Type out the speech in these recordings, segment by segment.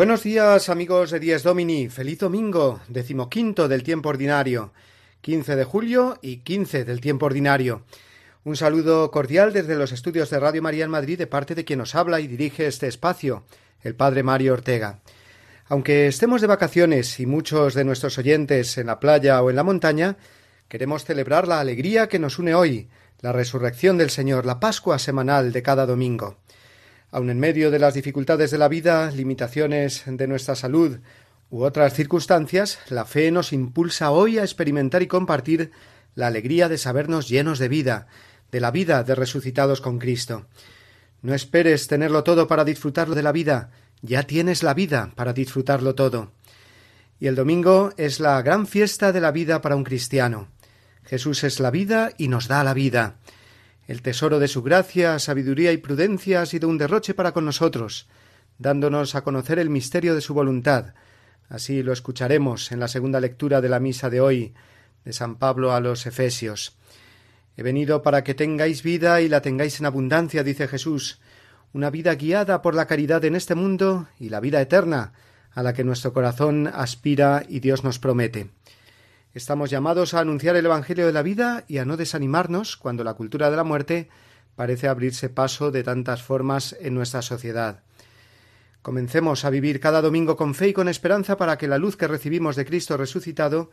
Buenos días amigos de Dies Domini, feliz domingo, decimoquinto del tiempo ordinario, 15 de julio y 15 del tiempo ordinario. Un saludo cordial desde los estudios de Radio María en Madrid de parte de quien nos habla y dirige este espacio, el Padre Mario Ortega. Aunque estemos de vacaciones y muchos de nuestros oyentes en la playa o en la montaña, queremos celebrar la alegría que nos une hoy, la resurrección del Señor, la Pascua semanal de cada domingo. Aun en medio de las dificultades de la vida, limitaciones de nuestra salud u otras circunstancias, la fe nos impulsa hoy a experimentar y compartir la alegría de sabernos llenos de vida, de la vida de resucitados con Cristo. No esperes tenerlo todo para disfrutarlo de la vida, ya tienes la vida para disfrutarlo todo. Y el domingo es la gran fiesta de la vida para un cristiano. Jesús es la vida y nos da la vida. El tesoro de su gracia, sabiduría y prudencia ha sido un derroche para con nosotros, dándonos a conocer el misterio de su voluntad. Así lo escucharemos en la segunda lectura de la misa de hoy de San Pablo a los Efesios. He venido para que tengáis vida y la tengáis en abundancia, dice Jesús, una vida guiada por la caridad en este mundo y la vida eterna, a la que nuestro corazón aspira y Dios nos promete. Estamos llamados a anunciar el Evangelio de la vida y a no desanimarnos cuando la cultura de la muerte parece abrirse paso de tantas formas en nuestra sociedad. Comencemos a vivir cada domingo con fe y con esperanza para que la luz que recibimos de Cristo resucitado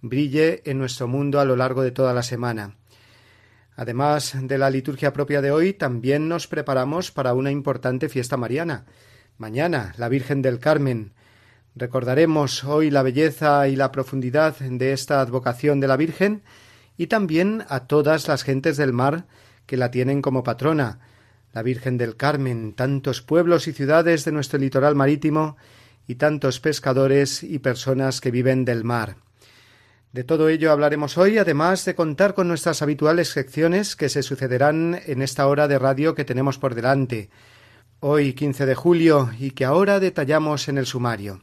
brille en nuestro mundo a lo largo de toda la semana. Además de la liturgia propia de hoy, también nos preparamos para una importante fiesta mariana. Mañana, la Virgen del Carmen, Recordaremos hoy la belleza y la profundidad de esta advocación de la Virgen y también a todas las gentes del mar que la tienen como patrona, la Virgen del Carmen, tantos pueblos y ciudades de nuestro litoral marítimo y tantos pescadores y personas que viven del mar. De todo ello hablaremos hoy, además de contar con nuestras habituales secciones que se sucederán en esta hora de radio que tenemos por delante, hoy 15 de julio y que ahora detallamos en el sumario.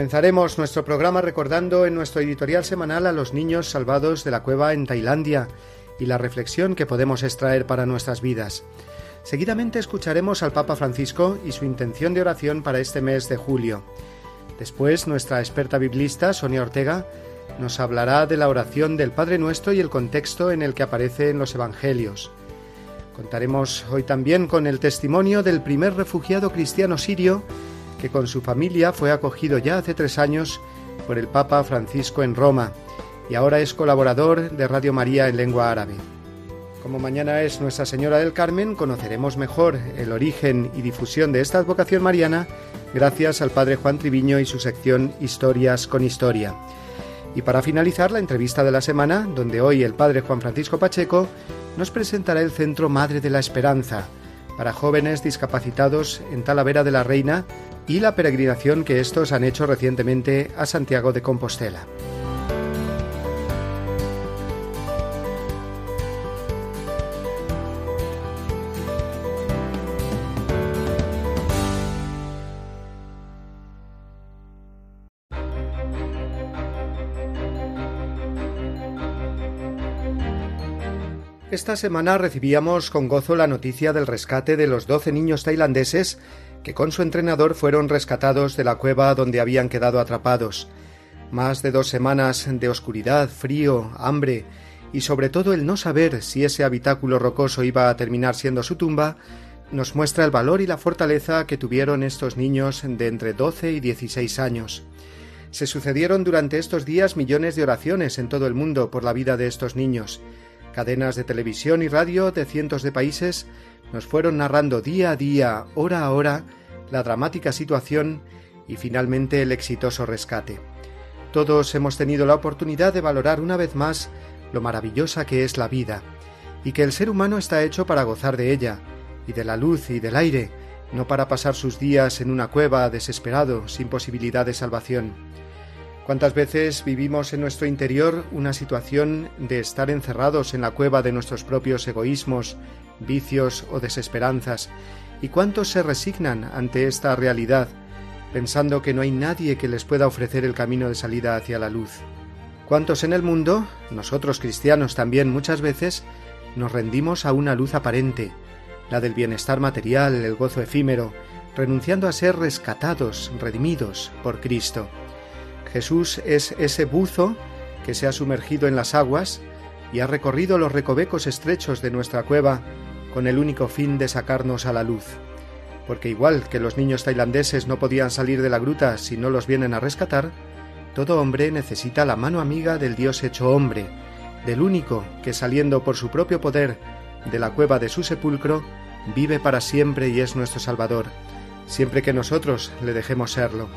Comenzaremos nuestro programa recordando en nuestro editorial semanal a los niños salvados de la cueva en Tailandia y la reflexión que podemos extraer para nuestras vidas. Seguidamente escucharemos al Papa Francisco y su intención de oración para este mes de julio. Después, nuestra experta biblista, Sonia Ortega, nos hablará de la oración del Padre Nuestro y el contexto en el que aparece en los Evangelios. Contaremos hoy también con el testimonio del primer refugiado cristiano sirio que con su familia fue acogido ya hace tres años por el Papa Francisco en Roma y ahora es colaborador de Radio María en lengua árabe. Como mañana es Nuestra Señora del Carmen, conoceremos mejor el origen y difusión de esta advocación mariana gracias al Padre Juan Triviño y su sección Historias con Historia. Y para finalizar la entrevista de la semana, donde hoy el Padre Juan Francisco Pacheco nos presentará el Centro Madre de la Esperanza, para jóvenes discapacitados en Talavera de la Reina y la peregrinación que estos han hecho recientemente a Santiago de Compostela. Esta semana recibíamos con gozo la noticia del rescate de los doce niños tailandeses que con su entrenador fueron rescatados de la cueva donde habían quedado atrapados. Más de dos semanas de oscuridad, frío, hambre y sobre todo el no saber si ese habitáculo rocoso iba a terminar siendo su tumba, nos muestra el valor y la fortaleza que tuvieron estos niños de entre doce y dieciséis años. Se sucedieron durante estos días millones de oraciones en todo el mundo por la vida de estos niños, Cadenas de televisión y radio de cientos de países nos fueron narrando día a día, hora a hora, la dramática situación y finalmente el exitoso rescate. Todos hemos tenido la oportunidad de valorar una vez más lo maravillosa que es la vida, y que el ser humano está hecho para gozar de ella, y de la luz y del aire, no para pasar sus días en una cueva desesperado, sin posibilidad de salvación. ¿Cuántas veces vivimos en nuestro interior una situación de estar encerrados en la cueva de nuestros propios egoísmos, vicios o desesperanzas? ¿Y cuántos se resignan ante esta realidad, pensando que no hay nadie que les pueda ofrecer el camino de salida hacia la luz? ¿Cuántos en el mundo, nosotros cristianos también muchas veces, nos rendimos a una luz aparente, la del bienestar material, el gozo efímero, renunciando a ser rescatados, redimidos por Cristo? Jesús es ese buzo que se ha sumergido en las aguas y ha recorrido los recovecos estrechos de nuestra cueva con el único fin de sacarnos a la luz. Porque igual que los niños tailandeses no podían salir de la gruta si no los vienen a rescatar, todo hombre necesita la mano amiga del Dios hecho hombre, del único que saliendo por su propio poder de la cueva de su sepulcro, vive para siempre y es nuestro Salvador, siempre que nosotros le dejemos serlo.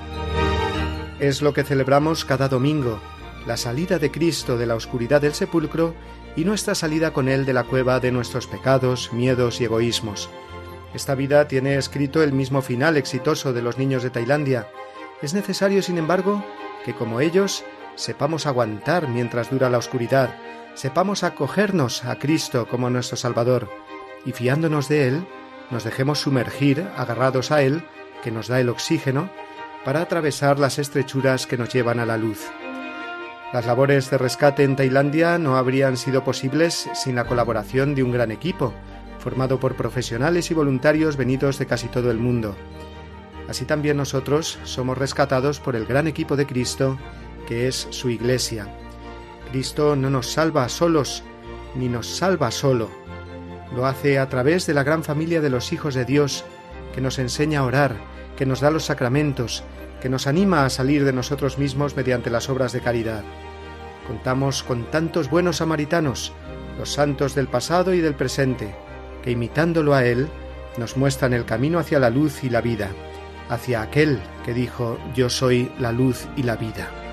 Es lo que celebramos cada domingo, la salida de Cristo de la oscuridad del sepulcro y nuestra salida con Él de la cueva de nuestros pecados, miedos y egoísmos. Esta vida tiene escrito el mismo final exitoso de los niños de Tailandia. Es necesario, sin embargo, que como ellos sepamos aguantar mientras dura la oscuridad, sepamos acogernos a Cristo como nuestro Salvador, y fiándonos de Él, nos dejemos sumergir, agarrados a Él, que nos da el oxígeno, para atravesar las estrechuras que nos llevan a la luz. Las labores de rescate en Tailandia no habrían sido posibles sin la colaboración de un gran equipo, formado por profesionales y voluntarios venidos de casi todo el mundo. Así también nosotros somos rescatados por el gran equipo de Cristo, que es su Iglesia. Cristo no nos salva solos, ni nos salva solo. Lo hace a través de la gran familia de los hijos de Dios, que nos enseña a orar, que nos da los sacramentos, que nos anima a salir de nosotros mismos mediante las obras de caridad. Contamos con tantos buenos samaritanos, los santos del pasado y del presente, que imitándolo a Él, nos muestran el camino hacia la luz y la vida, hacia aquel que dijo, Yo soy la luz y la vida.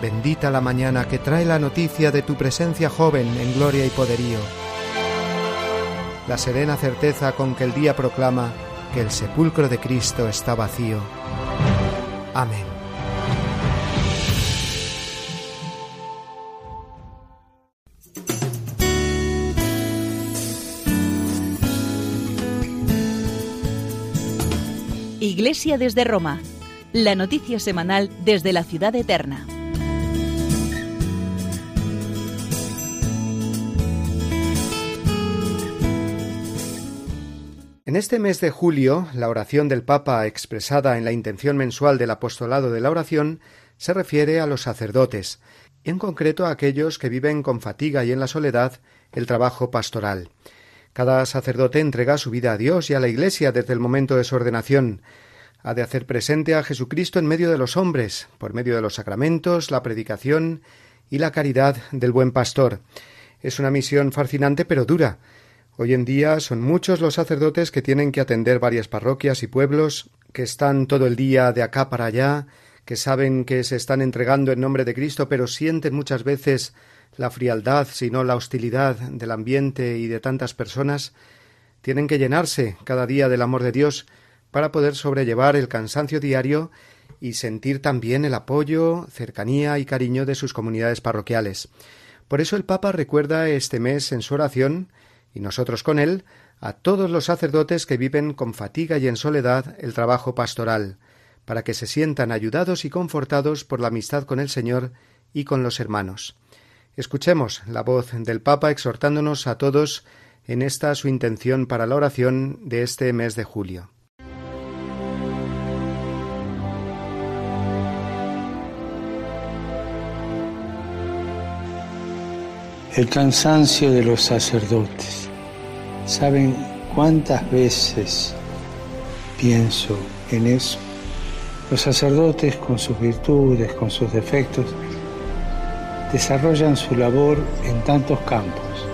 Bendita la mañana que trae la noticia de tu presencia joven en gloria y poderío. La serena certeza con que el día proclama que el sepulcro de Cristo está vacío. Amén. Iglesia desde Roma la noticia semanal desde la ciudad eterna. En este mes de julio, la oración del Papa expresada en la intención mensual del apostolado de la oración se refiere a los sacerdotes, en concreto a aquellos que viven con fatiga y en la soledad el trabajo pastoral. Cada sacerdote entrega su vida a Dios y a la Iglesia desde el momento de su ordenación. Ha de hacer presente a Jesucristo en medio de los hombres, por medio de los sacramentos, la predicación y la caridad del buen pastor. Es una misión fascinante pero dura. Hoy en día son muchos los sacerdotes que tienen que atender varias parroquias y pueblos, que están todo el día de acá para allá, que saben que se están entregando en nombre de Cristo, pero sienten muchas veces la frialdad, sino la hostilidad del ambiente y de tantas personas, tienen que llenarse cada día del amor de Dios para poder sobrellevar el cansancio diario y sentir también el apoyo, cercanía y cariño de sus comunidades parroquiales. Por eso el Papa recuerda este mes en su oración, y nosotros con él, a todos los sacerdotes que viven con fatiga y en soledad el trabajo pastoral, para que se sientan ayudados y confortados por la amistad con el Señor y con los hermanos. Escuchemos la voz del Papa exhortándonos a todos en esta su intención para la oración de este mes de julio. El cansancio de los sacerdotes. ¿Saben cuántas veces pienso en eso? Los sacerdotes con sus virtudes, con sus defectos, desarrollan su labor en tantos campos.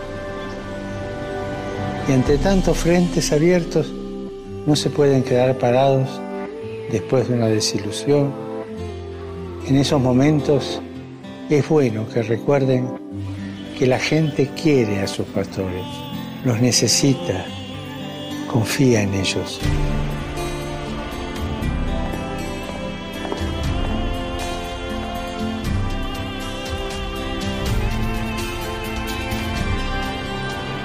Y ante tantos frentes abiertos no se pueden quedar parados después de una desilusión. En esos momentos es bueno que recuerden que la gente quiere a sus pastores, los necesita, confía en ellos.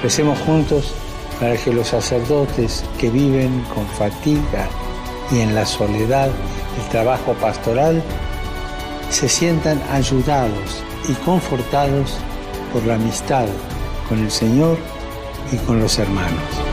Recemos juntos para que los sacerdotes que viven con fatiga y en la soledad el trabajo pastoral se sientan ayudados y confortados por la amistad con el Señor y con los hermanos.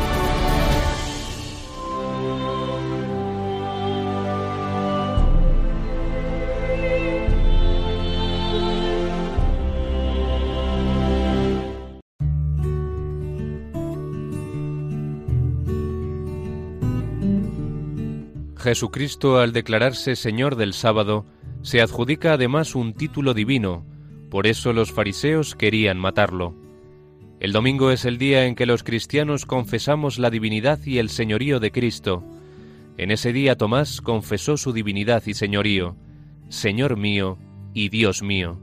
Jesucristo, al declararse Señor del sábado, se adjudica además un título divino, por eso los fariseos querían matarlo. El domingo es el día en que los cristianos confesamos la divinidad y el señorío de Cristo. En ese día Tomás confesó su divinidad y señorío, Señor mío y Dios mío.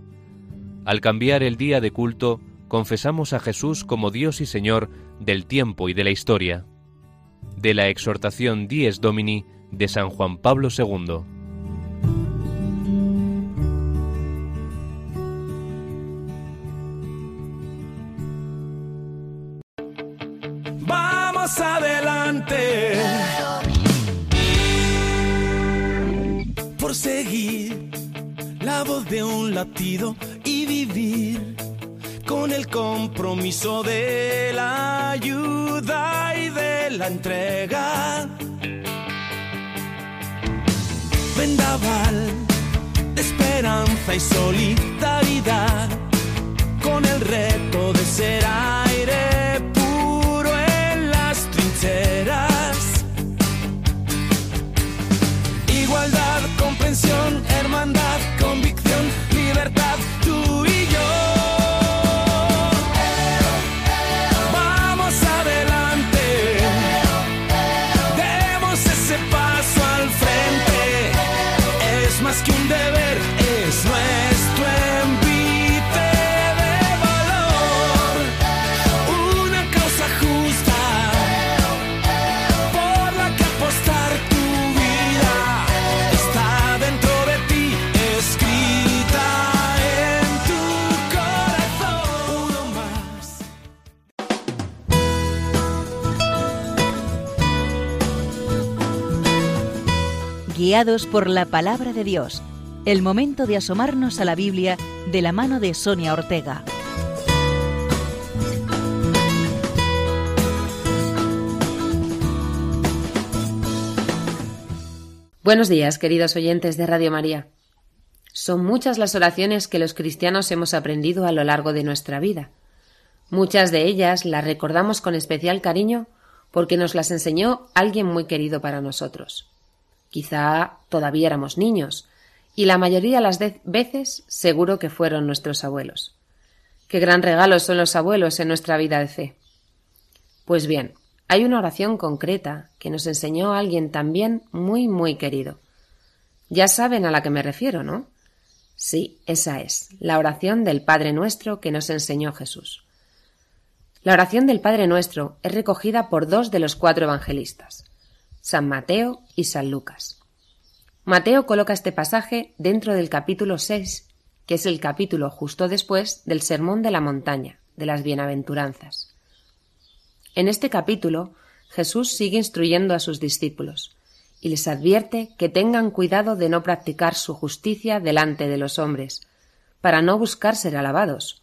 Al cambiar el día de culto, confesamos a Jesús como Dios y Señor del tiempo y de la historia. De la exhortación Dies Domini de San Juan Pablo II. La voz de un latido y vivir con el compromiso de la ayuda y de la entrega vendaval de esperanza y solidaridad con el reto de ser aire puro en las trincheras. Igualdad, comprensión, hermandad, convicción, por la palabra de Dios. El momento de asomarnos a la Biblia de la mano de Sonia Ortega. Buenos días, queridos oyentes de Radio María. Son muchas las oraciones que los cristianos hemos aprendido a lo largo de nuestra vida. Muchas de ellas las recordamos con especial cariño porque nos las enseñó alguien muy querido para nosotros. Quizá todavía éramos niños, y la mayoría de las veces seguro que fueron nuestros abuelos. Qué gran regalo son los abuelos en nuestra vida de fe. Pues bien, hay una oración concreta que nos enseñó alguien también muy, muy querido. Ya saben a la que me refiero, ¿no? Sí, esa es, la oración del Padre Nuestro que nos enseñó Jesús. La oración del Padre Nuestro es recogida por dos de los cuatro evangelistas, San Mateo y San Lucas. Mateo coloca este pasaje dentro del capítulo 6, que es el capítulo justo después del Sermón de la Montaña, de las Bienaventuranzas. En este capítulo, Jesús sigue instruyendo a sus discípulos y les advierte que tengan cuidado de no practicar su justicia delante de los hombres, para no buscar ser alabados,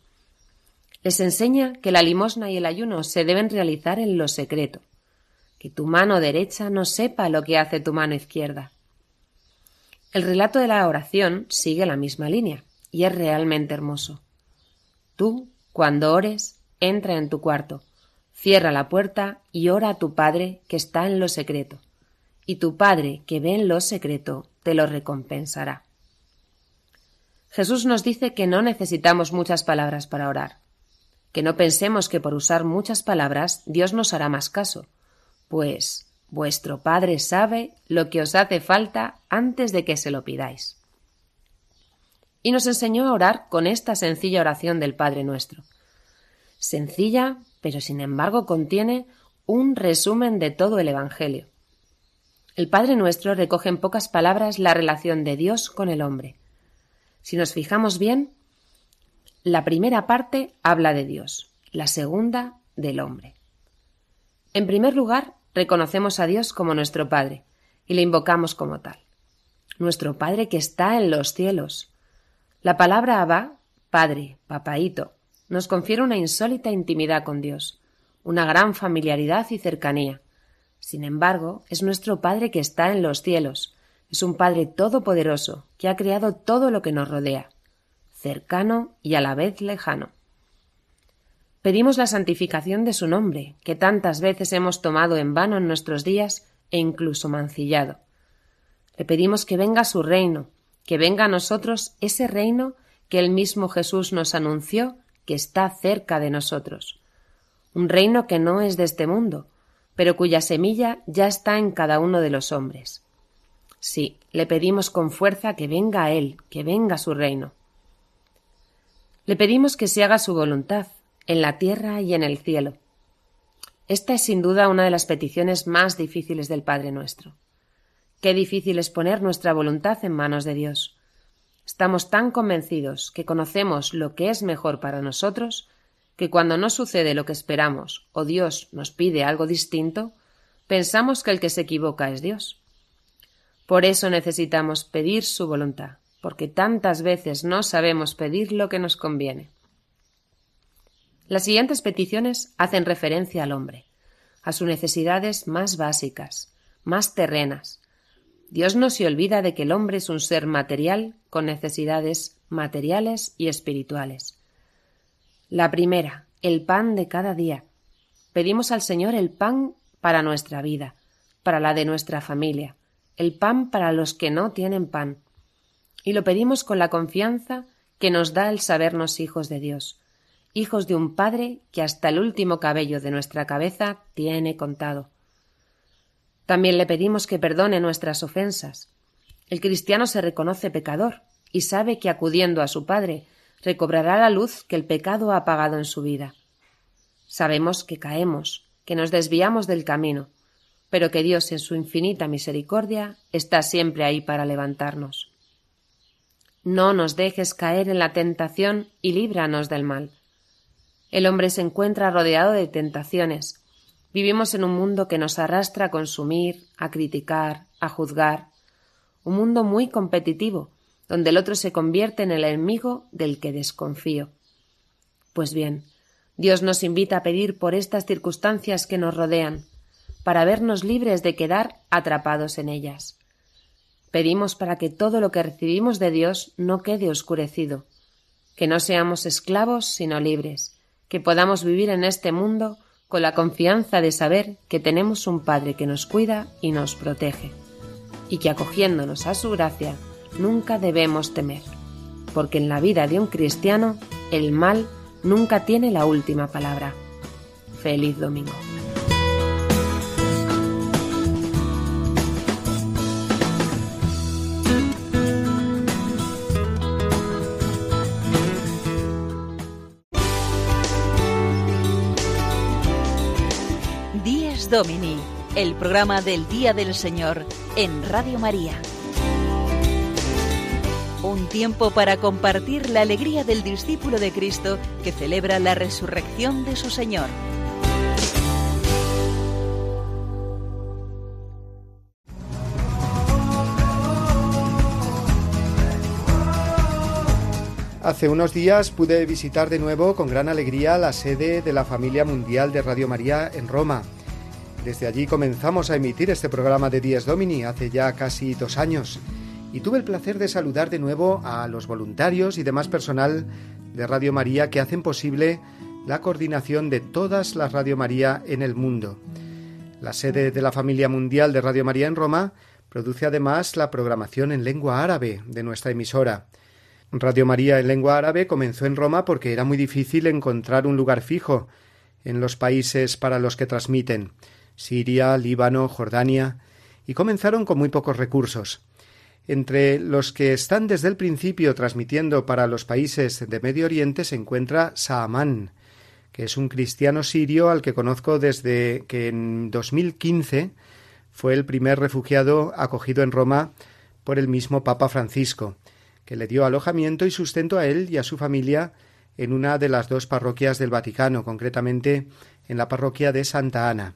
les enseña que la limosna y el ayuno se deben realizar en lo secreto, que tu mano derecha no sepa lo que hace tu mano izquierda. El relato de la oración sigue la misma línea y es realmente hermoso. Tú, cuando ores, entra en tu cuarto, cierra la puerta y ora a tu Padre que está en lo secreto, y tu Padre que ve en lo secreto te lo recompensará. Jesús nos dice que no necesitamos muchas palabras para orar que no pensemos que por usar muchas palabras Dios nos hará más caso, pues vuestro Padre sabe lo que os hace falta antes de que se lo pidáis. Y nos enseñó a orar con esta sencilla oración del Padre nuestro. Sencilla, pero sin embargo contiene un resumen de todo el Evangelio. El Padre nuestro recoge en pocas palabras la relación de Dios con el hombre. Si nos fijamos bien, la primera parte habla de Dios, la segunda del hombre. En primer lugar, reconocemos a Dios como nuestro Padre y le invocamos como tal. Nuestro Padre que está en los cielos. La palabra Abba, Padre, Papaíto, nos confiere una insólita intimidad con Dios, una gran familiaridad y cercanía. Sin embargo, es nuestro Padre que está en los cielos, es un Padre todopoderoso que ha creado todo lo que nos rodea cercano y a la vez lejano. Pedimos la santificación de su nombre, que tantas veces hemos tomado en vano en nuestros días e incluso mancillado. Le pedimos que venga su reino, que venga a nosotros ese reino que el mismo Jesús nos anunció que está cerca de nosotros. Un reino que no es de este mundo, pero cuya semilla ya está en cada uno de los hombres. Sí, le pedimos con fuerza que venga a Él, que venga su reino. Le pedimos que se haga su voluntad, en la tierra y en el cielo. Esta es sin duda una de las peticiones más difíciles del Padre nuestro. Qué difícil es poner nuestra voluntad en manos de Dios. Estamos tan convencidos que conocemos lo que es mejor para nosotros que cuando no sucede lo que esperamos o Dios nos pide algo distinto, pensamos que el que se equivoca es Dios. Por eso necesitamos pedir su voluntad porque tantas veces no sabemos pedir lo que nos conviene. Las siguientes peticiones hacen referencia al hombre, a sus necesidades más básicas, más terrenas. Dios no se olvida de que el hombre es un ser material con necesidades materiales y espirituales. La primera, el pan de cada día. Pedimos al Señor el pan para nuestra vida, para la de nuestra familia, el pan para los que no tienen pan, y lo pedimos con la confianza que nos da el sabernos hijos de Dios, hijos de un Padre que hasta el último cabello de nuestra cabeza tiene contado. También le pedimos que perdone nuestras ofensas. El cristiano se reconoce pecador y sabe que acudiendo a su Padre recobrará la luz que el pecado ha apagado en su vida. Sabemos que caemos, que nos desviamos del camino, pero que Dios en su infinita misericordia está siempre ahí para levantarnos. No nos dejes caer en la tentación y líbranos del mal. El hombre se encuentra rodeado de tentaciones. Vivimos en un mundo que nos arrastra a consumir, a criticar, a juzgar. un mundo muy competitivo, donde el otro se convierte en el enemigo del que desconfío. Pues bien, Dios nos invita a pedir por estas circunstancias que nos rodean, para vernos libres de quedar atrapados en ellas. Pedimos para que todo lo que recibimos de Dios no quede oscurecido, que no seamos esclavos sino libres, que podamos vivir en este mundo con la confianza de saber que tenemos un Padre que nos cuida y nos protege, y que acogiéndonos a su gracia nunca debemos temer, porque en la vida de un cristiano el mal nunca tiene la última palabra. Feliz domingo. Domini, el programa del Día del Señor en Radio María. Un tiempo para compartir la alegría del discípulo de Cristo que celebra la resurrección de su Señor. Hace unos días pude visitar de nuevo con gran alegría la sede de la familia mundial de Radio María en Roma desde allí comenzamos a emitir este programa de Dies Domini hace ya casi dos años y tuve el placer de saludar de nuevo a los voluntarios y demás personal de Radio María que hacen posible la coordinación de todas las Radio María en el mundo. La sede de la familia mundial de Radio María en Roma produce además la programación en lengua árabe de nuestra emisora. Radio María en lengua árabe comenzó en Roma porque era muy difícil encontrar un lugar fijo en los países para los que transmiten. Siria, Líbano, Jordania, y comenzaron con muy pocos recursos. Entre los que están desde el principio transmitiendo para los países de Medio Oriente se encuentra Saaman, que es un cristiano sirio al que conozco desde que en 2015 fue el primer refugiado acogido en Roma por el mismo Papa Francisco, que le dio alojamiento y sustento a él y a su familia en una de las dos parroquias del Vaticano, concretamente en la parroquia de Santa Ana.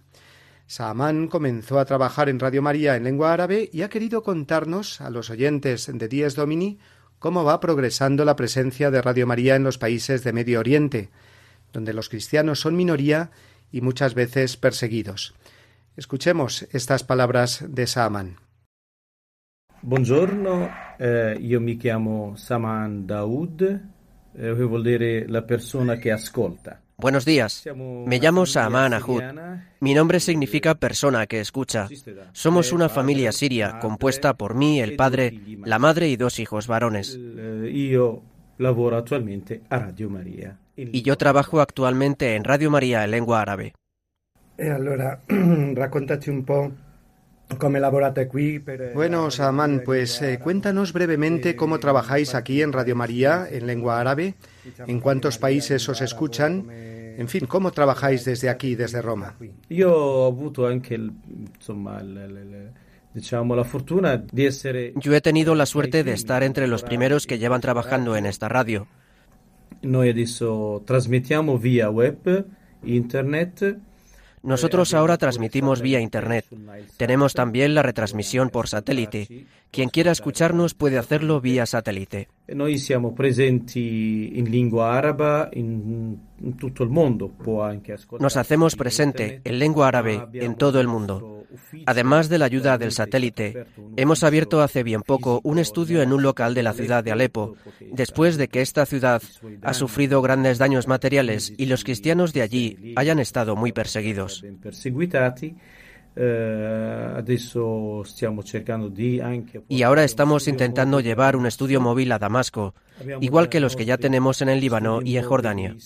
Saaman comenzó a trabajar en Radio María en lengua árabe y ha querido contarnos a los oyentes de Dies Domini cómo va progresando la presencia de Radio María en los países de Medio Oriente, donde los cristianos son minoría y muchas veces perseguidos. Escuchemos estas palabras de Saaman. Buongiorno, eh, io mi chiamo Saman Daoud, eh, vuol dire la persona che ascolta. Buenos días. Me llamo Saaman Ahud. Mi nombre significa persona que escucha. Somos una familia siria compuesta por mí, el padre, la madre y dos hijos varones. Y yo trabajo actualmente en Radio María en lengua árabe. E bueno, Saaman, pues eh, cuéntanos brevemente cómo trabajáis aquí en Radio María en lengua árabe, en cuántos países os escuchan, en fin, cómo trabajáis desde aquí, desde Roma. Yo he tenido la suerte de estar entre los primeros que llevan trabajando en esta radio. Noi adesso trasmettiamo via web, internet nosotros ahora transmitimos vía Internet. Tenemos también la retransmisión por satélite. Quien quiera escucharnos puede hacerlo vía satélite. Noi siamo presenti in lingua araba in tutto il mondo. Nos hacemos presente en lengua árabe en todo el mundo. Además de la ayuda del satélite, hemos abierto hace bien poco un estudio en un local de la ciudad de Alepo, después de que esta ciudad ha sufrido grandes daños materiales y los cristianos de allí hayan estado muy perseguidos. Eh, y ahora estamos intentando llevar un estudio móvil a Damasco, igual que los que ya tenemos en el Líbano y en Jordania.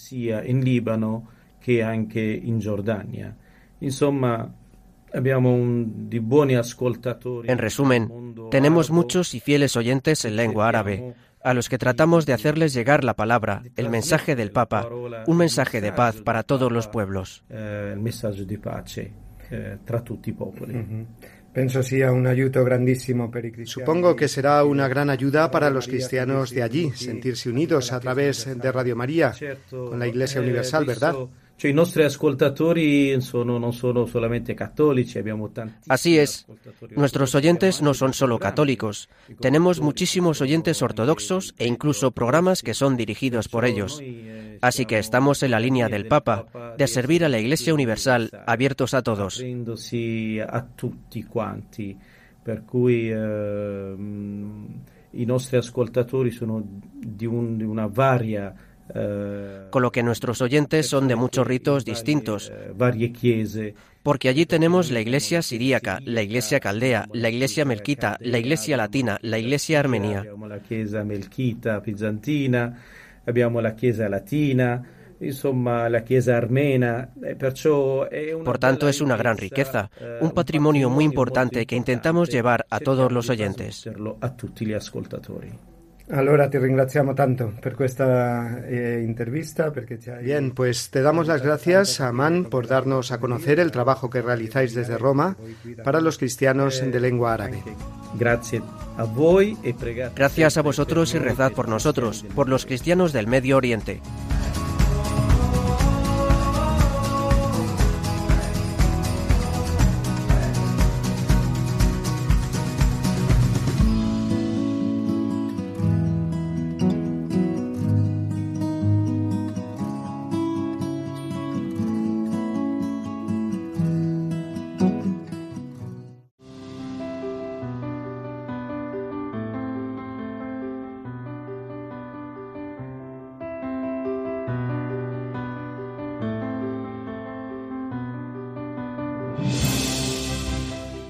En resumen, tenemos muchos y fieles oyentes en lengua árabe, a los que tratamos de hacerles llegar la palabra, el mensaje del Papa, un mensaje de paz para todos los pueblos. Eh, eh. Supongo que será una gran ayuda para los cristianos de allí sentirse unidos a través de Radio María con la Iglesia Universal, ¿verdad? Cioè, i nostri ascoltatori sono, non sono solamente cattolici, abbiamo Así es. Nuestros oyentes no son solo católicos. Tenemos muchísimos oyentes ortodoxos e incluso programas que son dirigidos por ellos. Así que estamos en la línea del Papa, de servir a la Iglesia Universal, abiertos a todos. a tutti quanti. Per cui eh, i nostri ascoltatori sono di una varia con lo que nuestros oyentes son de muchos ritos distintos, porque allí tenemos la iglesia siríaca, la iglesia caldea, la iglesia melquita, la iglesia latina, la iglesia armenia. Eh, Por tanto es una gran riqueza, eh, un patrimonio muy importante que intentamos llevar a todos los oyentes. Allora ti ringraziamo tanto per questa eh, entrevista. Bien, pues te damos las gracias, Amán, por darnos a conocer el trabajo que realizáis desde Roma para los cristianos de lengua árabe. E Gracias a vosotros y rezad por nosotros, por los cristianos del Medio Oriente.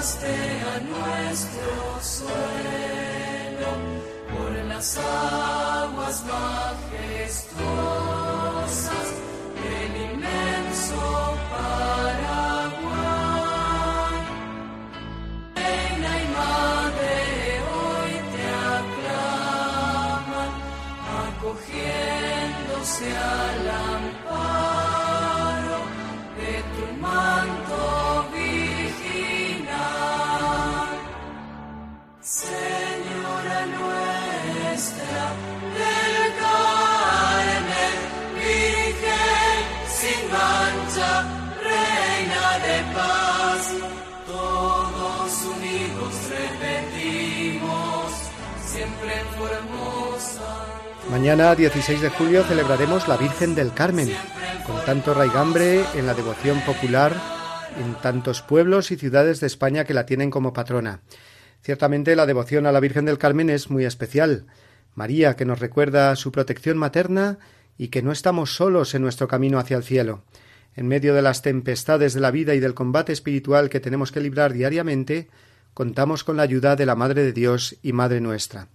llegaste a nuestro suelo por las aguas majestuosas del inmenso Paraguay. Reina y madre hoy te aclaman, acogiéndose al amparo de tu manto. Mañana, 16 de julio, celebraremos la Virgen del Carmen, con tanto raigambre en la devoción popular en tantos pueblos y ciudades de España que la tienen como patrona. Ciertamente la devoción a la Virgen del Carmen es muy especial. María, que nos recuerda su protección materna y que no estamos solos en nuestro camino hacia el cielo. En medio de las tempestades de la vida y del combate espiritual que tenemos que librar diariamente, contamos con la ayuda de la Madre de Dios y Madre nuestra.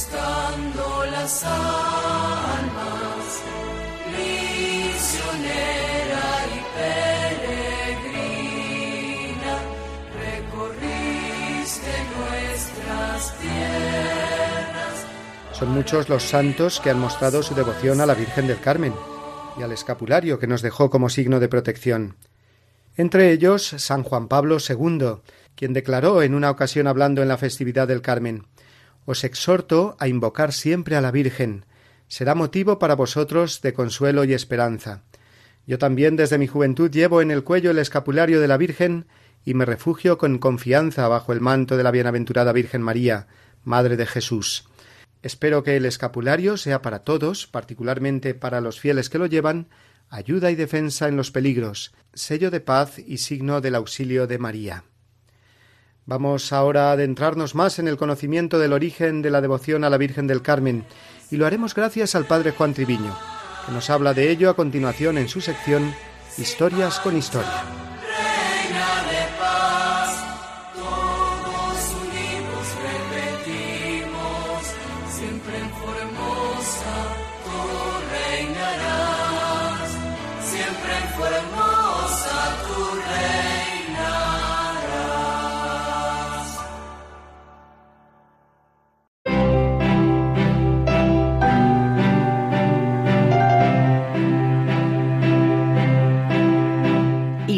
buscando las almas, prisionera y peregrina, recorriste nuestras tierras. Son muchos los santos que han mostrado su devoción a la Virgen del Carmen y al escapulario que nos dejó como signo de protección. Entre ellos, San Juan Pablo II, quien declaró en una ocasión hablando en la festividad del Carmen os exhorto a invocar siempre a la Virgen. Será motivo para vosotros de consuelo y esperanza. Yo también desde mi juventud llevo en el cuello el escapulario de la Virgen y me refugio con confianza bajo el manto de la bienaventurada Virgen María, Madre de Jesús. Espero que el escapulario sea para todos, particularmente para los fieles que lo llevan, ayuda y defensa en los peligros, sello de paz y signo del auxilio de María. Vamos ahora a adentrarnos más en el conocimiento del origen de la devoción a la Virgen del Carmen, y lo haremos gracias al Padre Juan Triviño, que nos habla de ello a continuación en su sección Historias con Historia.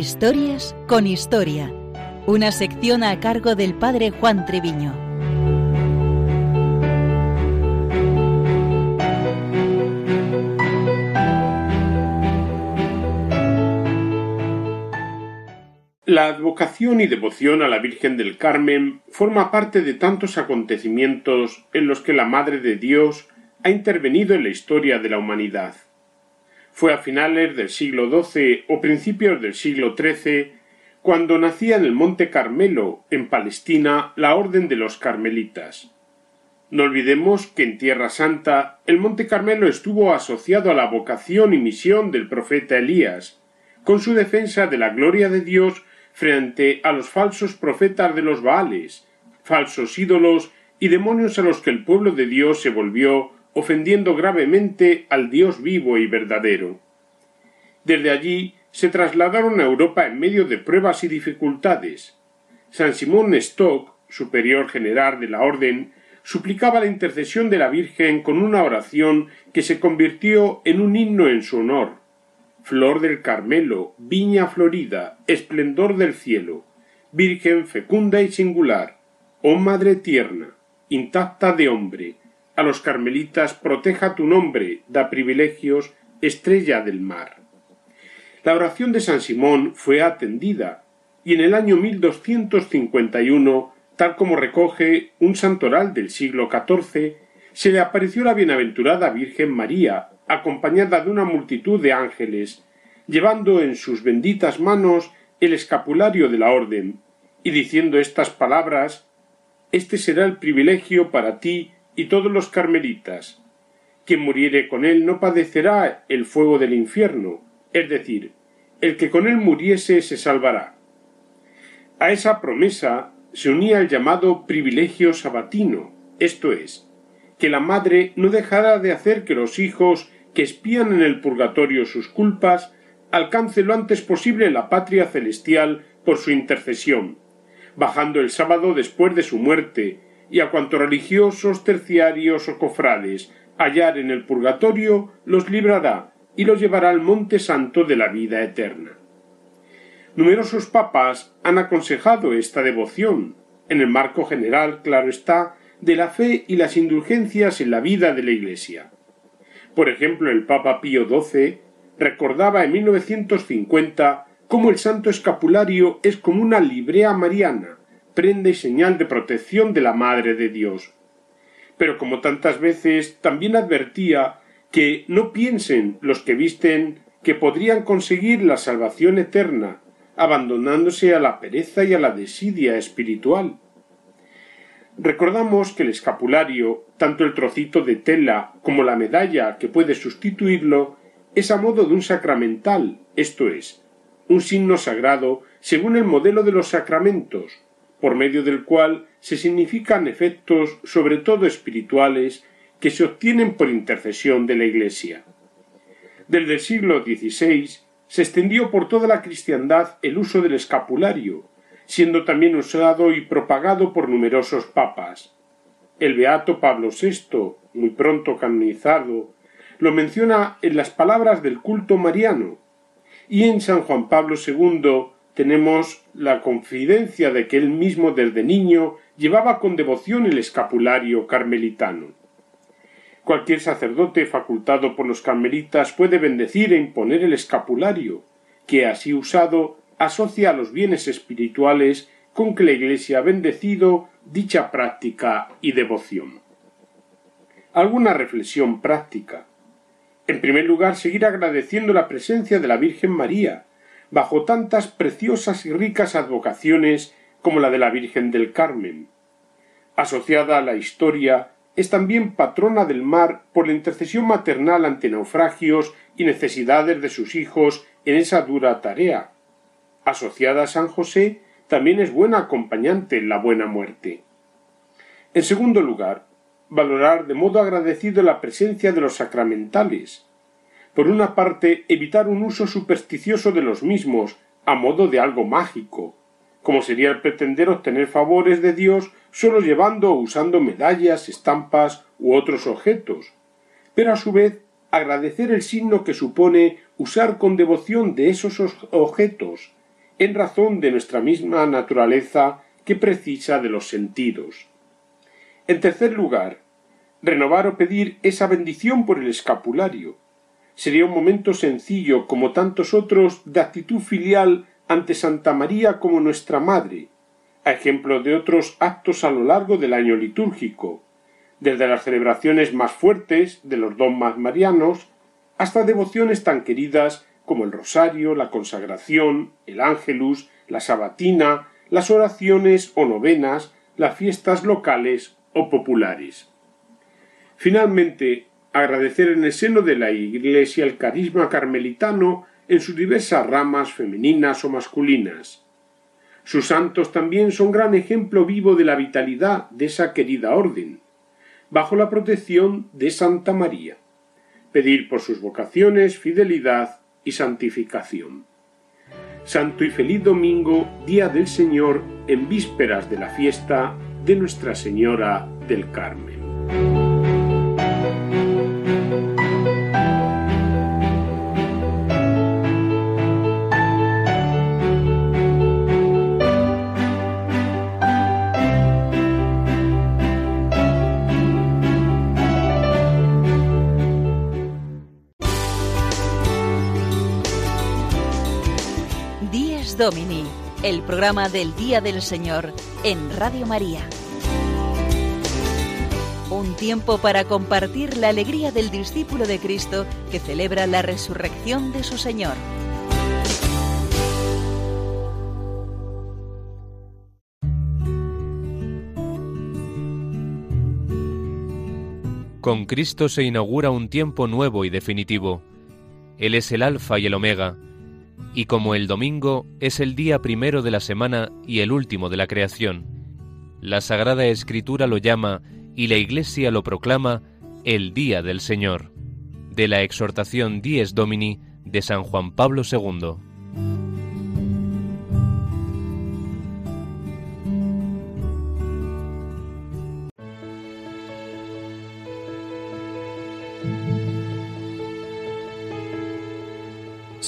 Historias con Historia, una sección a cargo del padre Juan Treviño. La advocación y devoción a la Virgen del Carmen forma parte de tantos acontecimientos en los que la Madre de Dios ha intervenido en la historia de la humanidad. Fue a finales del siglo XII o principios del siglo XIII cuando nacía en el Monte Carmelo, en Palestina, la Orden de los Carmelitas. No olvidemos que en Tierra Santa el Monte Carmelo estuvo asociado a la vocación y misión del profeta Elías, con su defensa de la gloria de Dios frente a los falsos profetas de los Baales, falsos ídolos y demonios a los que el pueblo de Dios se volvió ofendiendo gravemente al Dios vivo y verdadero. Desde allí se trasladaron a Europa en medio de pruebas y dificultades. San Simón Stock, superior general de la orden, suplicaba la intercesión de la Virgen con una oración que se convirtió en un himno en su honor. Flor del Carmelo, viña florida, esplendor del cielo, Virgen fecunda y singular, oh Madre tierna, intacta de hombre, a los carmelitas proteja tu nombre, da privilegios, estrella del mar. La oración de San Simón fue atendida, y en el año 1251, tal como recoge un santoral del siglo XIV, se le apareció la bienaventurada Virgen María, acompañada de una multitud de ángeles, llevando en sus benditas manos el escapulario de la orden, y diciendo estas palabras Este será el privilegio para ti y todos los carmelitas. Quien muriere con él no padecerá el fuego del infierno, es decir, el que con él muriese se salvará. A esa promesa se unía el llamado privilegio sabatino, esto es, que la madre no dejará de hacer que los hijos que espían en el purgatorio sus culpas alcance lo antes posible la patria celestial por su intercesión, bajando el sábado después de su muerte y a cuantos religiosos, terciarios o cofrades hallar en el purgatorio, los librará y los llevará al monte santo de la vida eterna. Numerosos papas han aconsejado esta devoción, en el marco general, claro está, de la fe y las indulgencias en la vida de la Iglesia. Por ejemplo, el Papa Pío XII recordaba en 1950 cómo el santo escapulario es como una librea mariana, prenda y señal de protección de la Madre de Dios. Pero como tantas veces también advertía que no piensen los que visten que podrían conseguir la salvación eterna abandonándose a la pereza y a la desidia espiritual. Recordamos que el escapulario, tanto el trocito de tela como la medalla que puede sustituirlo, es a modo de un sacramental, esto es, un signo sagrado según el modelo de los sacramentos, por medio del cual se significan efectos sobre todo espirituales que se obtienen por intercesión de la Iglesia. Desde el siglo XVI se extendió por toda la cristiandad el uso del escapulario, siendo también usado y propagado por numerosos papas. el beato Pablo VI, muy pronto canonizado, lo menciona en las palabras del culto mariano, y en San Juan Pablo II tenemos la confidencia de que él mismo desde niño llevaba con devoción el escapulario carmelitano. Cualquier sacerdote facultado por los carmelitas puede bendecir e imponer el escapulario, que así usado asocia a los bienes espirituales con que la Iglesia ha bendecido dicha práctica y devoción. Alguna reflexión práctica. En primer lugar, seguir agradeciendo la presencia de la Virgen María, bajo tantas preciosas y ricas advocaciones como la de la Virgen del Carmen. Asociada a la historia, es también patrona del mar por la intercesión maternal ante naufragios y necesidades de sus hijos en esa dura tarea. Asociada a San José, también es buena acompañante en la buena muerte. En segundo lugar, valorar de modo agradecido la presencia de los sacramentales. Por una parte, evitar un uso supersticioso de los mismos, a modo de algo mágico, como sería el pretender obtener favores de Dios solo llevando o usando medallas, estampas u otros objetos, pero a su vez agradecer el signo que supone usar con devoción de esos objetos, en razón de nuestra misma naturaleza que precisa de los sentidos. En tercer lugar, renovar o pedir esa bendición por el escapulario. Sería un momento sencillo, como tantos otros, de actitud filial ante Santa María como nuestra Madre, a ejemplo de otros actos a lo largo del año litúrgico, desde las celebraciones más fuertes de los dogmas marianos hasta devociones tan queridas como el rosario, la consagración, el ángelus, la sabatina, las oraciones o novenas, las fiestas locales o populares. Finalmente, agradecer en el seno de la Iglesia el carisma carmelitano en sus diversas ramas femeninas o masculinas. Sus santos también son gran ejemplo vivo de la vitalidad de esa querida orden, bajo la protección de Santa María. Pedir por sus vocaciones fidelidad y santificación. Santo y feliz domingo, día del Señor, en vísperas de la fiesta de Nuestra Señora del Carmen. Domini, el programa del Día del Señor en Radio María. Un tiempo para compartir la alegría del discípulo de Cristo que celebra la resurrección de su Señor. Con Cristo se inaugura un tiempo nuevo y definitivo. Él es el Alfa y el Omega, y como el domingo es el día primero de la semana y el último de la creación, la Sagrada Escritura lo llama y la Iglesia lo proclama el Día del Señor, de la exhortación Dies Domini de San Juan Pablo II.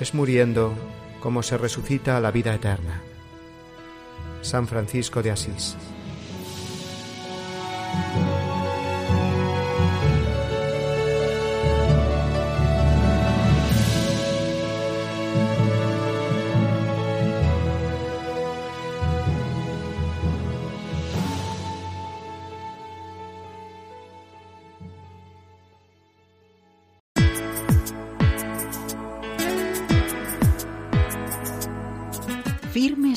es muriendo como se resucita a la vida eterna. San Francisco de Asís.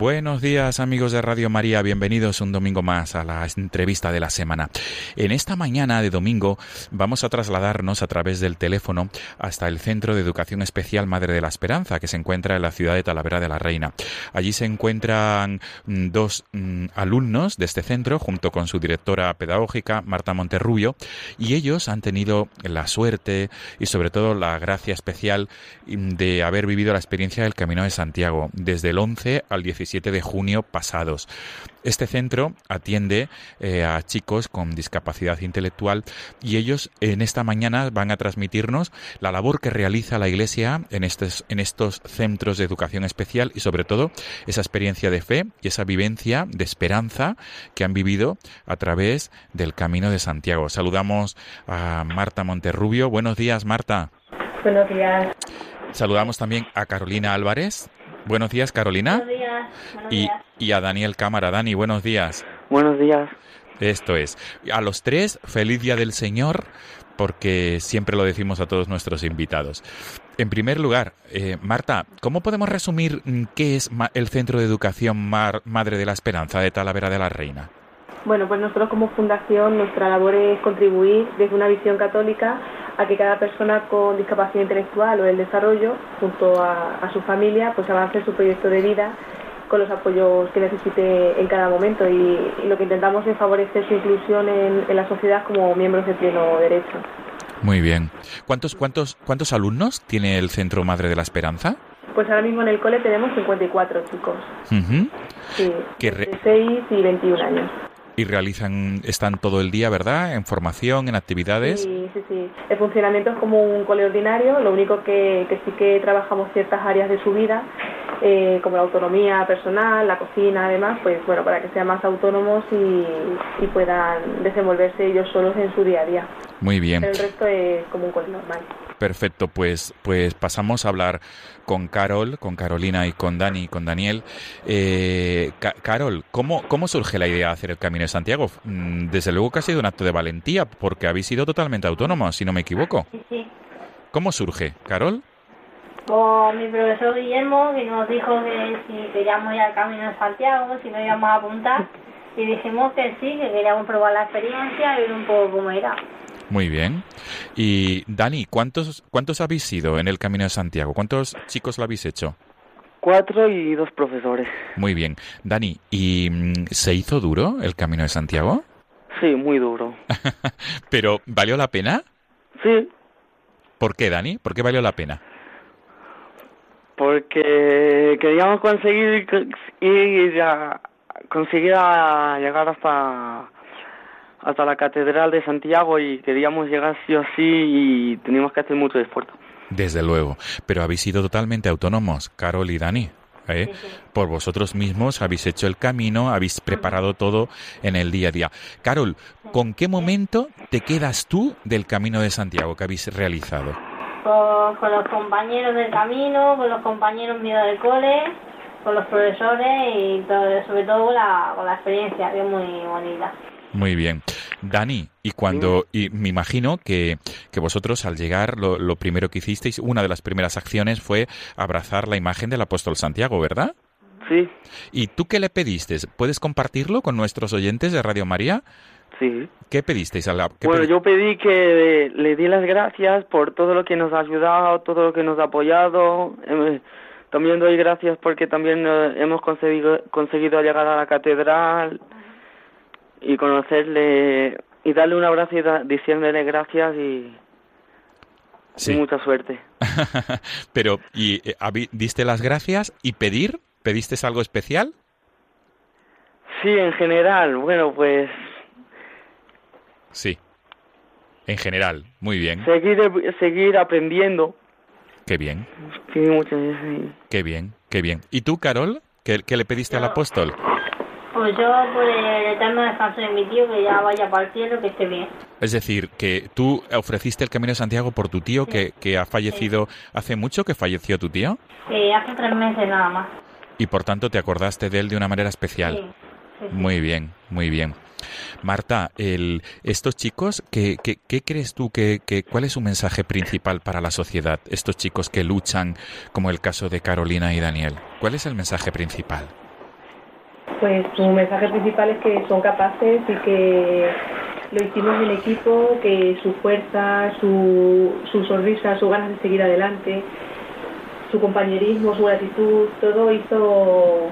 Buenos días amigos de Radio María, bienvenidos un domingo más a la entrevista de la semana. En esta mañana de domingo vamos a trasladarnos a través del teléfono hasta el Centro de Educación Especial Madre de la Esperanza, que se encuentra en la ciudad de Talavera de la Reina. Allí se encuentran mm, dos mm, alumnos de este centro junto con su directora pedagógica, Marta Monterrubio, y ellos han tenido la suerte y sobre todo la gracia especial mm, de haber vivido la experiencia del Camino de Santiago desde el 11 al 17 de junio pasados. Este centro atiende eh, a chicos con discapacidad intelectual y ellos en esta mañana van a transmitirnos la labor que realiza la Iglesia en estos, en estos centros de educación especial y sobre todo esa experiencia de fe y esa vivencia de esperanza que han vivido a través del Camino de Santiago. Saludamos a Marta Monterrubio. Buenos días, Marta. Buenos días. Saludamos también a Carolina Álvarez. Buenos días, Carolina. Buenos días. Buenos Y, días. y a Daniel Cámara. Dani, buenos días. Buenos días. Esto es. A los tres, feliz Día del Señor, porque siempre lo decimos a todos nuestros invitados. En primer lugar, eh, Marta, ¿cómo podemos resumir mm, qué es ma- el Centro de Educación Mar- Madre de la Esperanza de Talavera de la Reina? Bueno, pues nosotros como fundación nuestra labor es contribuir desde una visión católica a que cada persona con discapacidad intelectual o el desarrollo, junto a, a su familia, pues avance en su proyecto de vida con los apoyos que necesite en cada momento y, y lo que intentamos es favorecer su inclusión en, en la sociedad como miembros de pleno derecho. Muy bien. ¿Cuántos, cuántos, ¿Cuántos alumnos tiene el Centro Madre de la Esperanza? Pues ahora mismo en el cole tenemos 54 chicos, sí, Que re- de 6 y 21 años. Y realizan, están todo el día, ¿verdad? En formación, en actividades. Sí, sí, sí. El funcionamiento es como un cole ordinario, lo único que, que sí que trabajamos ciertas áreas de su vida, eh, como la autonomía personal, la cocina, además, pues bueno, para que sean más autónomos y, y puedan desenvolverse ellos solos en su día a día. Muy bien. Pero el resto es como un cole normal. Perfecto, pues, pues pasamos a hablar con Carol, con Carolina y con Dani, con Daniel. Eh, Ca- Carol, ¿cómo, ¿cómo surge la idea de hacer el Camino de Santiago? Mm, Desde luego que ha sido un acto de valentía, porque habéis sido totalmente autónomos, si no me equivoco. Sí, sí. ¿Cómo surge, Carol? Por mi profesor Guillermo, que nos dijo que si queríamos ir al Camino de Santiago, si nos íbamos a apuntar, y dijimos que sí, que queríamos probar la experiencia y ver un poco cómo era. Muy bien. Y Dani, ¿cuántos, ¿cuántos habéis sido en el Camino de Santiago? ¿Cuántos chicos lo habéis hecho? Cuatro y dos profesores. Muy bien. Dani, ¿y mm, se hizo duro el Camino de Santiago? Sí, muy duro. Pero, ¿valió la pena? Sí, ¿Por qué, Dani? ¿Por qué valió la pena? porque queríamos conseguir ir a, conseguir a llegar hasta hasta la catedral de Santiago y queríamos llegar sí o sí y teníamos que hacer mucho esfuerzo. Desde luego, pero habéis sido totalmente autónomos, Carol y Dani. ¿eh? Por vosotros mismos habéis hecho el camino, habéis preparado todo en el día a día. Carol, ¿con qué momento te quedas tú del camino de Santiago que habéis realizado? Con, con los compañeros del camino, con los compañeros míos del cole, con los profesores y todo- sobre todo con la, con la experiencia, que es muy bonita. Muy bien. Dani, y cuando, y me imagino que, que vosotros al llegar lo, lo primero que hicisteis, una de las primeras acciones fue abrazar la imagen del apóstol Santiago, ¿verdad? Sí. ¿Y tú qué le pediste? ¿Puedes compartirlo con nuestros oyentes de Radio María? Sí. ¿Qué pedisteis? A la, qué Bueno, pedi- yo pedí que le di las gracias por todo lo que nos ha ayudado, todo lo que nos ha apoyado. Eh, También doy gracias porque también eh, hemos conseguido, conseguido llegar a la catedral y conocerle y darle un abrazo y da- diciéndole gracias y, Sí. y mucha suerte. Pero, ¿y eh, diste las gracias y pedir? ¿Pediste algo especial? Sí, en general, bueno, pues Sí. En general, muy bien. Seguir, seguir aprendiendo. Qué bien. Sí, muchas veces. Qué bien, qué bien. ¿Y tú, Carol? ¿Qué, qué le pediste al apóstol? Pues yo por el eterno descanso de mi tío, que ya vaya para el cielo, que esté bien. Es decir, que tú ofreciste el Camino de Santiago por tu tío que, que ha fallecido. ¿Hace mucho que falleció tu tío? Eh, hace tres meses nada más. Y por tanto te acordaste de él de una manera especial. Sí. Muy bien, muy bien. Marta, el, estos chicos, ¿qué, qué, qué crees tú que, que, cuál es su mensaje principal para la sociedad? Estos chicos que luchan, como el caso de Carolina y Daniel. ¿Cuál es el mensaje principal? Pues su mensaje principal es que son capaces y que lo hicimos en equipo, que su fuerza, su, su sonrisa, su ganas de seguir adelante, su compañerismo, su gratitud, todo hizo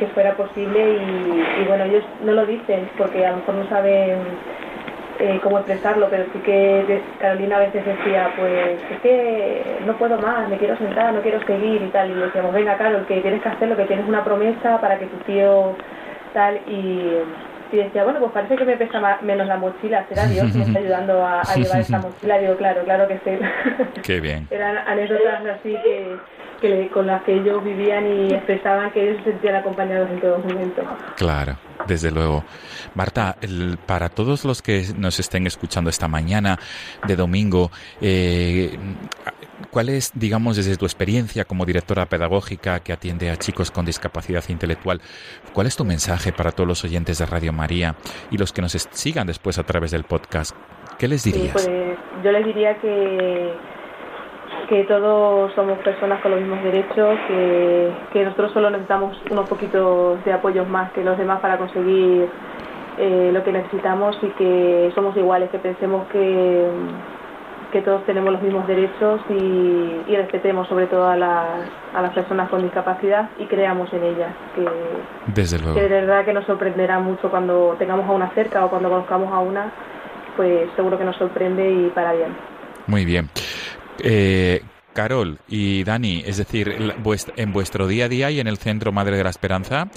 que fuera posible y, y bueno, ellos no lo dicen porque a lo mejor no saben eh, cómo expresarlo, pero sí que Carolina a veces decía, pues es que no puedo más, me quiero sentar, no quiero seguir y tal, y decíamos, venga Carol, que tienes que hacerlo, que tienes una promesa para que tu tío tal, y, y decía, bueno, pues parece que me pesa ma- menos la mochila, será Dios que me está ayudando a, a llevar esta mochila, digo, claro, claro que sí. Qué bien. Eran anécdotas así que, que con las que ellos vivían y expresaban que ellos se sentían acompañados en todo momento. Claro, desde luego. Marta, el- para todos los que nos estén escuchando esta mañana de domingo, eh, ¿cuál es, digamos, desde tu experiencia como directora pedagógica que atiende a chicos con discapacidad intelectual, cuál es tu mensaje para todos los oyentes de Radio María y los que nos sigan después a través del podcast? ¿Qué les Sí, dirías? pues yo les diría que, que todos somos personas con los mismos derechos, que, que nosotros solo necesitamos unos poquitos de apoyos más que los demás para conseguir eh, lo que necesitamos y que somos iguales, que pensemos que, que todos tenemos los mismos derechos y, y respetemos sobre todo a las, a las personas con discapacidad y creamos en ellas, que, Desde luego. que de verdad que nos sorprenderá mucho cuando tengamos a una cerca o cuando conozcamos a una, pues seguro que nos sorprende y para bien. Muy bien. Eh, Carol y Dani, es decir, en vuestro día a día y en el Centro Madre de la Esperanza,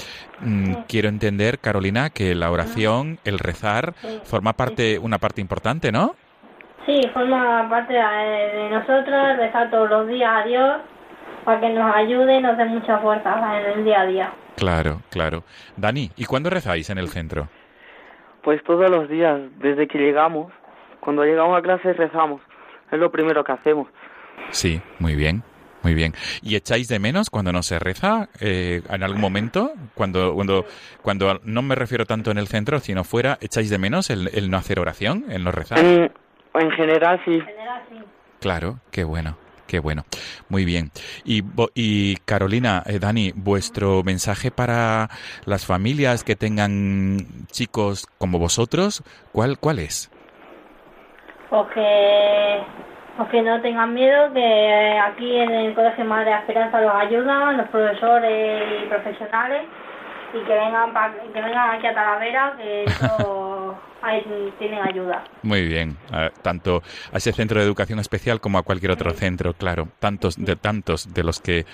mm, quiero entender, Carolina, que la oración, el rezar, forma parte, una parte importante, ¿no? Sí, forma parte de de nosotros, rezar todos los días a Dios para que nos ayude y nos dé mucha fuerza en el día a día. Claro, claro. Dani, ¿y cuándo rezáis en el centro? Pues todos los días, desde que llegamos, cuando llegamos a clase rezamos. Es lo primero que hacemos. Sí, muy bien, muy bien. ¿Y echáis de menos cuando no se reza eh, en algún momento? Cuando, cuando, cuando no me refiero tanto en el centro, sino fuera, ¿echáis de menos el, el no hacer oración, el no rezar? En, en general, sí. Claro, qué bueno, qué bueno. Muy bien. Y, y Carolina, eh, Dani, vuestro mensaje para las familias que tengan chicos como vosotros, ¿cuál, cuál es? Pues que, pues que no tengan miedo, que aquí en el Colegio Madre Esperanza los ayudan, los profesores y profesionales, y que vengan, pa- que vengan aquí a Talavera, que eso ahí tienen ayuda. Muy bien, a- tanto a ese centro de educación especial como a cualquier otro centro, claro, tantos de tantos de los que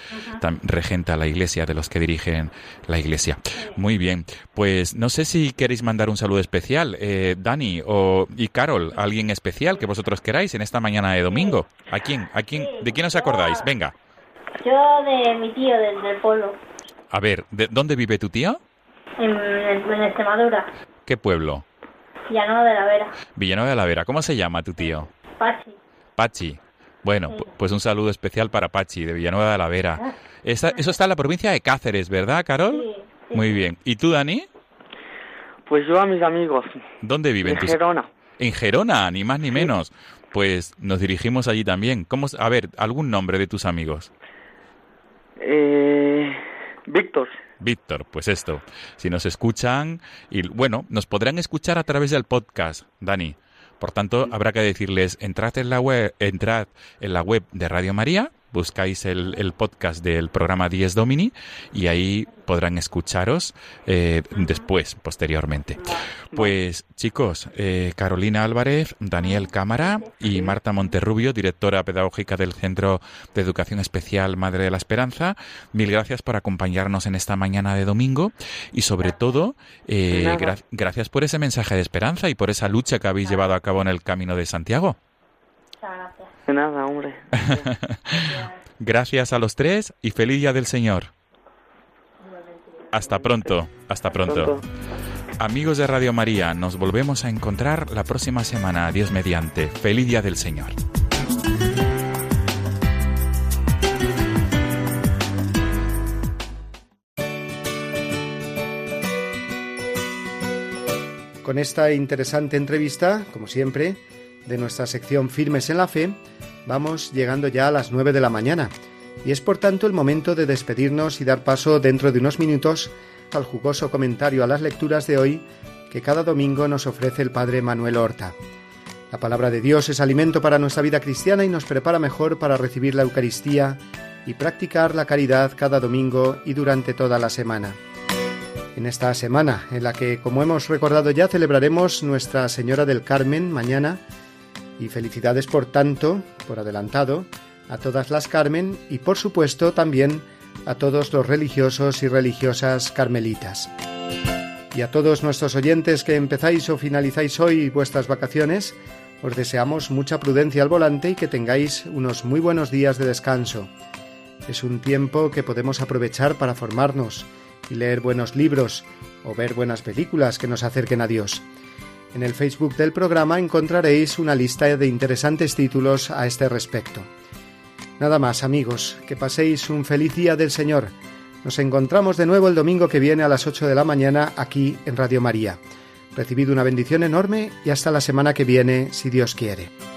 regenta la iglesia, de los que dirigen la iglesia. Muy bien, pues no sé si queréis mandar un saludo especial, eh, Dani o y Carol, alguien especial que vosotros queráis en esta mañana de domingo. ¿A quién? ¿A quién? ¿De quién os acordáis? Venga, Yo de mi tío, del, del pueblo, a ver, ¿de dónde vive tu tío? en, en Extremadura, ¿Qué pueblo? Llano de la Vera, Villanueva de la Vera. ¿Cómo se llama tu tío? Pachi. Pachi. Bueno, pu- pues un saludo especial para Pachi, de Villanueva de la Vera. Esa- eso está en la provincia de Cáceres, ¿verdad, Carol? Muy bien. ¿Y tú, Dani? Pues yo a mis amigos. ¿Dónde viven De tus Gerona. En Gerona, ni más ni menos. Pues nos dirigimos allí también. ¿Cómo, a ver, algún nombre de tus amigos. Eh, Víctor. Víctor, pues esto. Si nos escuchan, y bueno, nos podrán escuchar a través del podcast, Dani. Por tanto, habrá que decirles, entrad en la web, entrad en la web de Radio María buscáis el, podcast del programa Dies Domini y ahí podrán escucharos eh, después, posteriormente. Pues chicos, eh, Carolina Álvarez, Daniel Cámara y Marta Monterrubio, directora pedagógica del Centro de Educación Especial Madre de la Esperanza, mil gracias por acompañarnos en esta mañana de domingo y sobre todo eh, gracias por ese mensaje de esperanza y por esa lucha que habéis llevado a cabo en el Camino de Santiago. De nada, hombre. Gracias a los tres y feliz día del Señor. Hasta pronto, hasta pronto. Amigos de Radio María, nos volvemos a encontrar la próxima semana, Dios mediante. Feliz día del Señor. Con esta interesante entrevista, como siempre, de nuestra sección Firmes en la Fe, vamos llegando ya a las 9 de la mañana y es por tanto el momento de despedirnos y dar paso dentro de unos minutos al jugoso comentario a las lecturas de hoy que cada domingo nos ofrece el Padre Manuel Horta. La palabra de Dios es alimento para nuestra vida cristiana y nos prepara mejor para recibir la Eucaristía y practicar la caridad cada domingo y durante toda la semana. En esta semana, en la que, como hemos recordado ya, celebraremos Nuestra Señora del Carmen mañana, y felicidades por tanto, por adelantado, a todas las Carmen y por supuesto también a todos los religiosos y religiosas carmelitas. Y a todos nuestros oyentes que empezáis o finalizáis hoy vuestras vacaciones, os deseamos mucha prudencia al volante y que tengáis unos muy buenos días de descanso. Es un tiempo que podemos aprovechar para formarnos y leer buenos libros o ver buenas películas que nos acerquen a Dios. En el Facebook del programa encontraréis una lista de interesantes títulos a este respecto. Nada más amigos, que paséis un feliz día del Señor. Nos encontramos de nuevo el domingo que viene a las 8 de la mañana aquí en Radio María. Recibid una bendición enorme y hasta la semana que viene, si Dios quiere.